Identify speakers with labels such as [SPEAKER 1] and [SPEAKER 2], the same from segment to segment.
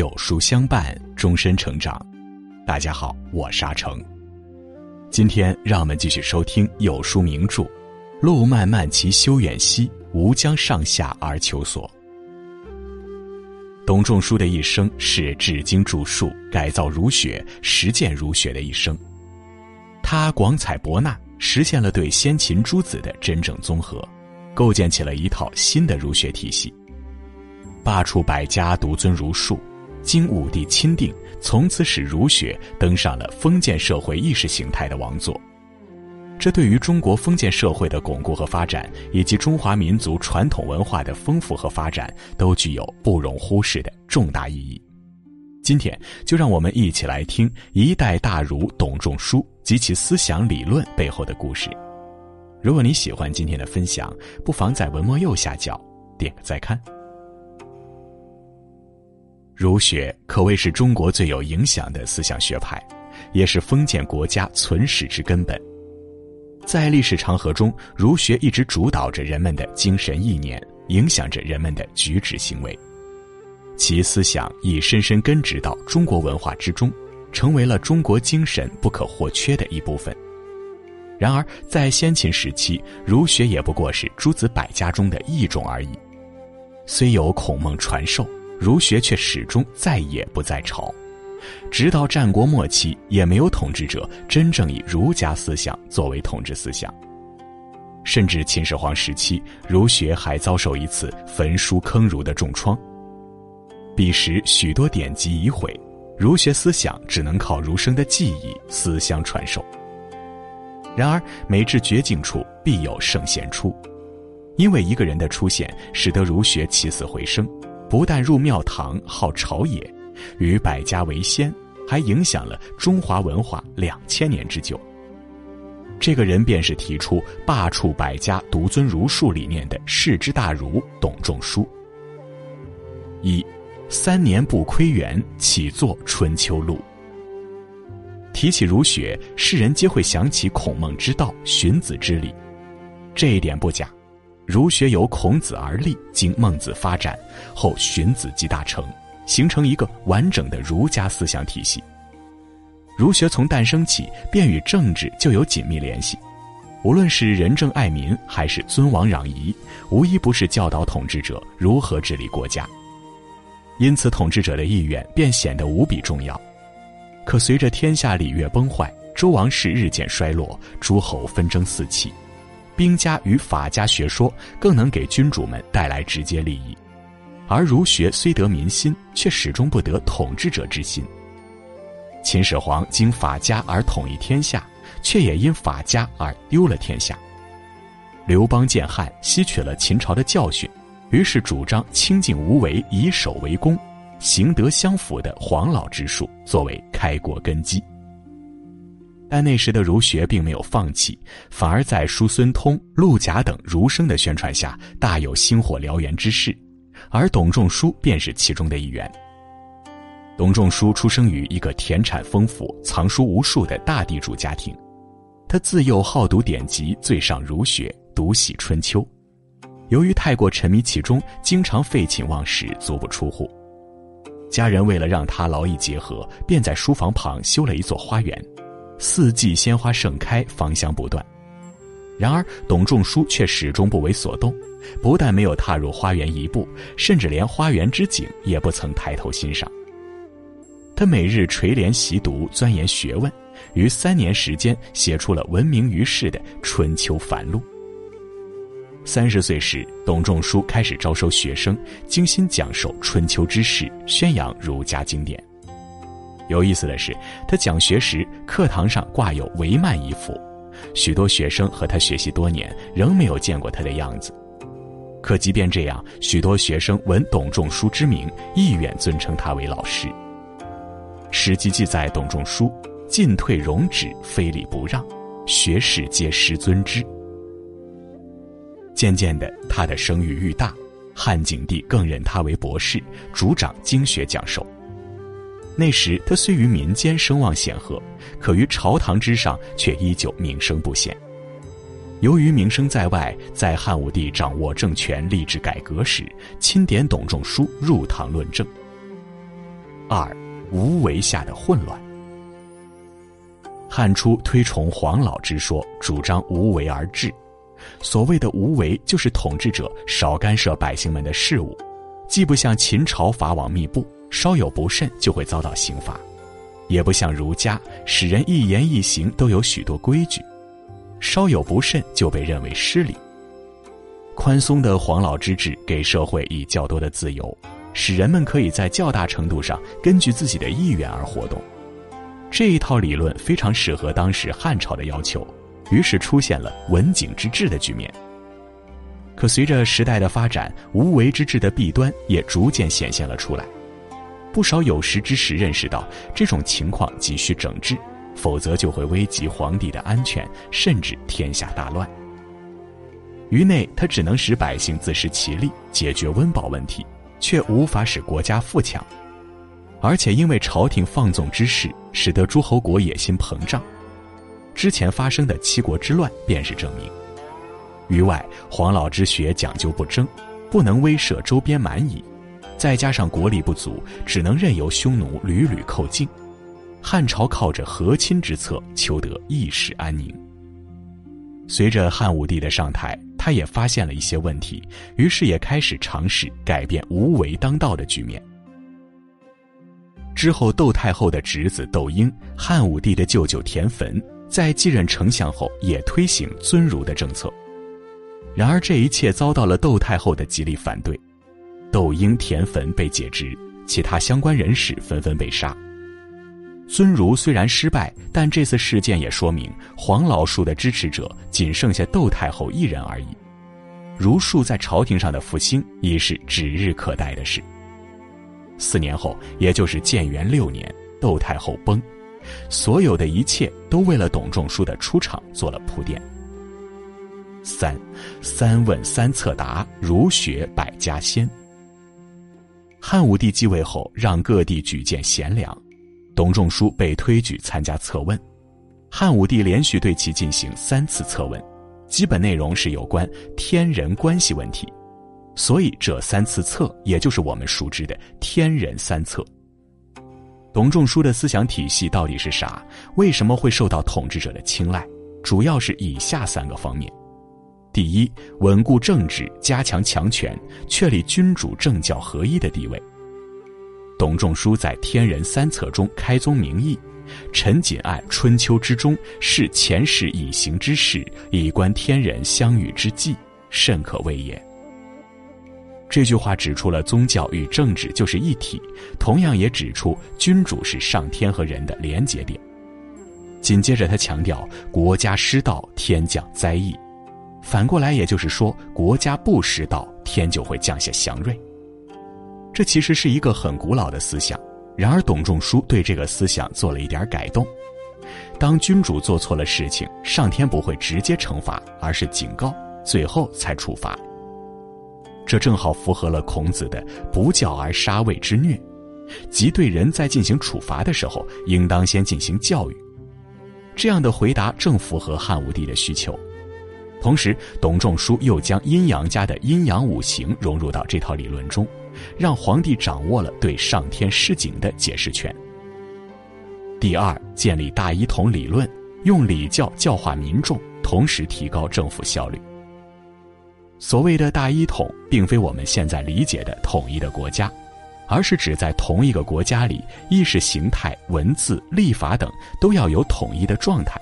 [SPEAKER 1] 有书相伴，终身成长。大家好，我沙成。今天让我们继续收听有书名著《路漫漫其修远兮，吾将上下而求索》。董仲舒的一生是治经著述、改造儒学、实践儒学的一生。他广采博纳，实现了对先秦诸子的真正综合，构建起了一套新的儒学体系。罢黜百家，独尊儒术，经武帝钦定，从此使儒学登上了封建社会意识形态的王座。这对于中国封建社会的巩固和发展，以及中华民族传统文化的丰富和发展，都具有不容忽视的重大意义。今天就让我们一起来听一代大儒董仲舒及其思想理论背后的故事。如果你喜欢今天的分享，不妨在文末右下角点个再看。儒学可谓是中国最有影响的思想学派，也是封建国家存史之根本。在历史长河中，儒学一直主导着人们的精神意念，影响着人们的举止行为。其思想已深深根植到中国文化之中，成为了中国精神不可或缺的一部分。然而，在先秦时期，儒学也不过是诸子百家中的一种而已。虽有孔孟传授。儒学却始终再也不在朝，直到战国末期，也没有统治者真正以儒家思想作为统治思想。甚至秦始皇时期，儒学还遭受一次焚书坑儒的重创。彼时许多典籍已毁，儒学思想只能靠儒生的记忆思相传授。然而，每至绝境处，必有圣贤出，因为一个人的出现，使得儒学起死回生。不但入庙堂号朝野，与百家为先，还影响了中华文化两千年之久。这个人便是提出“罢黜百家，独尊儒术”理念的世之大儒董仲舒。一，三年不窥园，起作《春秋录》。提起儒学，世人皆会想起孔孟之道、荀子之礼，这一点不假。儒学由孔子而立，经孟子发展后，荀子集大成，形成一个完整的儒家思想体系。儒学从诞生起便与政治就有紧密联系，无论是仁政爱民，还是尊王攘夷，无一不是教导统治者如何治理国家。因此，统治者的意愿便显得无比重要。可随着天下礼乐崩坏，周王室日渐衰落，诸侯纷争四起。兵家与法家学说更能给君主们带来直接利益，而儒学虽得民心，却始终不得统治者之心。秦始皇经法家而统一天下，却也因法家而丢了天下。刘邦建汉，吸取了秦朝的教训，于是主张清静无为，以守为攻，行德相符的黄老之术作为开国根基。但那时的儒学并没有放弃，反而在叔孙通、陆贾等儒生的宣传下，大有星火燎原之势，而董仲舒便是其中的一员。董仲舒出生于一个田产丰富、藏书无数的大地主家庭，他自幼好读典籍，最上儒学，独喜《春秋》。由于太过沉迷其中，经常废寝忘食，足不出户。家人为了让他劳逸结合，便在书房旁修了一座花园。四季鲜花盛开，芳香不断。然而，董仲舒却始终不为所动，不但没有踏入花园一步，甚至连花园之景也不曾抬头欣赏。他每日垂帘习读，钻研学问，于三年时间写出了闻名于世的《春秋繁露》。三十岁时，董仲舒开始招收学生，精心讲授春秋之事，宣扬儒家经典。有意思的是，他讲学时课堂上挂有帷幔一幅，许多学生和他学习多年，仍没有见过他的样子。可即便这样，许多学生闻董仲舒之名，意愿尊称他为老师。史记记载，董仲舒进退容止，非礼不让，学士皆师尊之。渐渐的，他的声誉愈大，汉景帝更认他为博士，主掌经学讲授。那时他虽于民间声望显赫，可于朝堂之上却依旧名声不显。由于名声在外，在汉武帝掌握政权、立志改革时，钦点董仲舒入堂论政。二，无为下的混乱。汉初推崇黄老之说，主张无为而治。所谓的无为，就是统治者少干涉百姓们的事务，既不像秦朝法网密布，稍有不慎就会遭到刑罚，也不像儒家使人一言一行都有许多规矩，稍有不慎就被认为失礼。宽松的黄老之治给社会以较多的自由，使人们可以在较大程度上根据自己的意愿而活动。这一套理论非常适合当时汉朝的要求，于是出现了文景之治的局面。可随着时代的发展，无为之治的弊端也逐渐显现了出来。不少有识之士认识到这种情况急需整治，否则就会危及皇帝的安全，甚至天下大乱。于内，他只能使百姓自食其力，解决温饱问题，却无法使国家富强。而且，因为朝廷放纵之事，使得诸侯国野心膨胀。之前发生的七国之乱便是证明。于外，黄老之学讲究不争，不能威慑周边蛮夷，再加上国力不足，只能任由匈奴屡屡寇境。汉朝靠着和亲之策，求得一时安宁。随着汉武帝的上台。他也发现了一些问题，于是也开始尝试改变无为当道的局面。之后，窦太后的侄子窦婴，汉武帝的舅舅田汾，在继任丞相后也推行尊儒的政策。然而，这一切遭到了窦太后的极力反对，窦婴、田汾被解职，其他相关人士纷纷被杀。尊儒虽然失败，但这次事件也说明黄老术的支持者仅剩下窦太后一人而已。儒术在朝廷上的复兴已是指日可待的事。四年后，也就是建元六年，窦太后崩，所有的一切都为了董仲舒的出场做了铺垫。三，三问三策答，儒学百家先。汉武帝继位后，让各地举荐贤良。董仲舒被推举参加测问，汉武帝连续对其进行三次测问，基本内容是有关天人关系问题，所以这三次测也就是我们熟知的天人三策。董仲舒的思想体系到底是啥？为什么会受到统治者的青睐？主要是以下三个方面：第一，稳固政治，加强强权，确立君主政教合一的地位。董仲舒在《天人三策》中开宗明义：“臣谨爱春秋之中，视前世以行之事，以观天人相与之际，甚可谓也。”这句话指出了宗教与政治就是一体，同样也指出君主是上天和人的连结点。紧接着，他强调国家失道，天降灾异；反过来，也就是说，国家不失道，天就会降下祥瑞。这其实是一个很古老的思想，然而董仲舒对这个思想做了一点改动。当君主做错了事情，上天不会直接惩罚，而是警告，最后才处罚。这正好符合了孔子的“不教而杀谓之虐”，即对人在进行处罚的时候，应当先进行教育。这样的回答正符合汉武帝的需求。同时，董仲舒又将阴阳家的阴阳五行融入到这套理论中。让皇帝掌握了对上天示警的解释权。第二，建立大一统理论，用礼教教化民众，同时提高政府效率。所谓的大一统，并非我们现在理解的统一的国家，而是指在同一个国家里，意识形态、文字、立法等都要有统一的状态。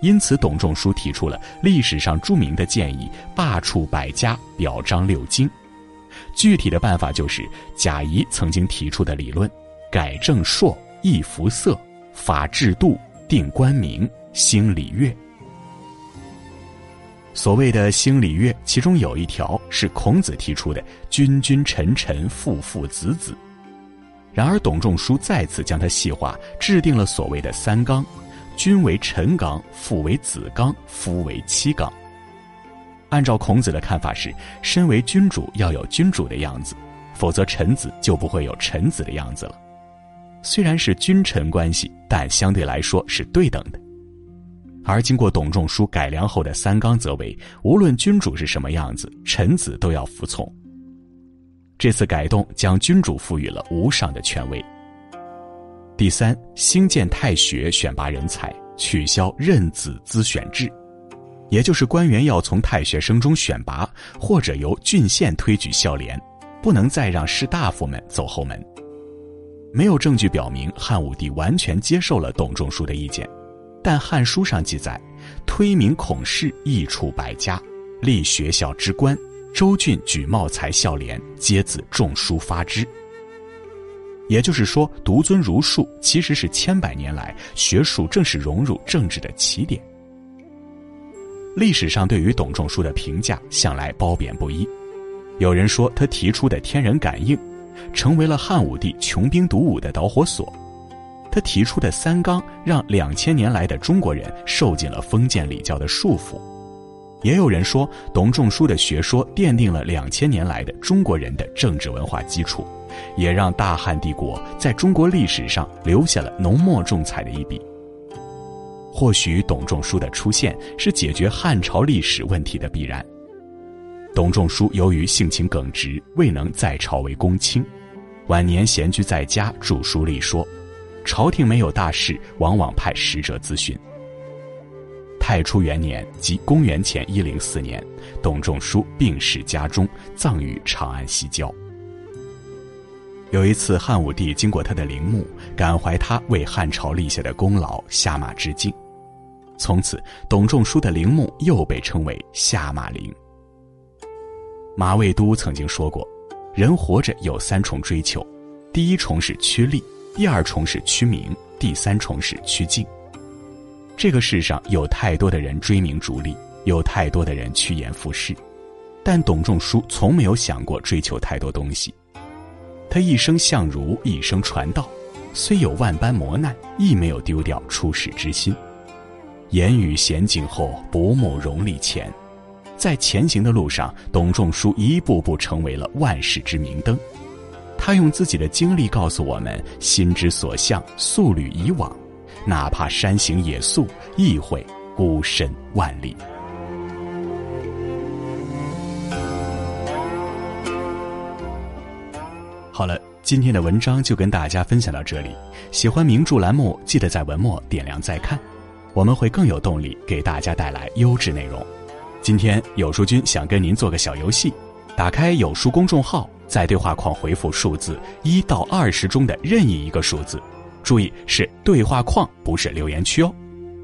[SPEAKER 1] 因此，董仲舒提出了历史上著名的建议：罢黜百家，表彰六经。具体的办法就是贾谊曾经提出的理论：改正朔，易服色，法制度，定官名，兴礼乐。所谓的兴礼乐，其中有一条是孔子提出的“君君臣臣父父子子”。然而董仲舒再次将它细化，制定了所谓的三纲：君为臣纲，父为子纲，夫为妻纲。按照孔子的看法是，身为君主要有君主的样子，否则臣子就不会有臣子的样子了。虽然是君臣关系，但相对来说是对等的。而经过董仲舒改良后的三纲则为：无论君主是什么样子，臣子都要服从。这次改动将君主赋予了无上的权威，第三，兴建太学选拔人才，取消任子资选制，也就是官员要从太学生中选拔，或者由郡县推举孝廉，不能再让士大夫们走后门。没有证据表明汉武帝完全接受了董仲舒的意见，但《汉书》上记载，推名孔氏，益处百家，立学校之官，州郡举茂才孝廉，皆自仲舒发之。也就是说，独尊儒术其实是千百年来学术正式融入政治的起点。历史上对于董仲舒的评价向来褒贬不一，有人说他提出的天人感应。成为了汉武帝穷兵黩武的导火索。他提出的三纲，让两千年来的中国人受尽了封建礼教的束缚。也有人说，董仲舒的学说奠定了两千年来的中国人的政治文化基础，也让大汉帝国在中国历史上留下了浓墨重彩的一笔。或许董仲舒的出现是解决汉朝历史问题的必然。董仲舒由于性情耿直，未能在朝为公卿，晚年闲居在家著书立说，朝廷没有大事，往往派使者咨询。太初元年，即公元前一零四年，董仲舒病逝家中，葬于长安西郊。有一次，汉武帝经过他的陵墓，感怀他为汉朝立下的功劳，下马致敬。从此，董仲舒的陵墓又被称为下马陵。马未都曾经说过：“人活着有三重追求，第一重是趋利，第二重是趋名，第三重是趋敬。这个世上有太多的人追名逐利，有太多的人趋炎附势，但董仲舒从没有想过追求太多东西。他一生相儒，一生传道，虽有万般磨难，亦没有丢掉出世之心。言语娴静后，薄暮荣利前。”在前行的路上，董仲舒一步步成为了万世之明灯。他用自己的经历告诉我们：心之所向，素履以往，哪怕山行野宿，亦会孤身万里。好了，今天的文章就跟大家分享到这里。喜欢名著栏目，记得在文末点亮再看，我们会更有动力给大家带来优质内容。今天有书君想跟您做个小游戏，打开有书公众号，在对话框回复数字一到二十中的任意一个数字，注意是对话框，不是留言区哦，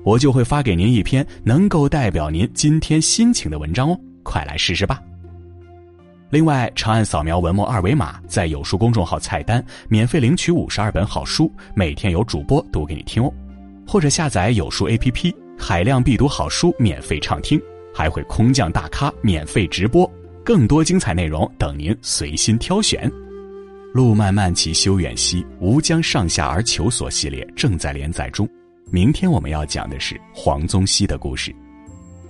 [SPEAKER 1] 我就会发给您一篇能够代表您今天心情的文章哦，快来试试吧。另外，长按扫描文末二维码，在有书公众号菜单免费领取五十二本好书，每天有主播读给你听哦，或者下载有书 APP，海量必读好书免费畅听。还会空降大咖免费直播，更多精彩内容等您随心挑选。路漫漫其修远兮，吾将上下而求索系列正在连载中。明天我们要讲的是黄宗羲的故事。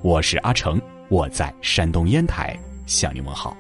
[SPEAKER 1] 我是阿成，我在山东烟台向您问好。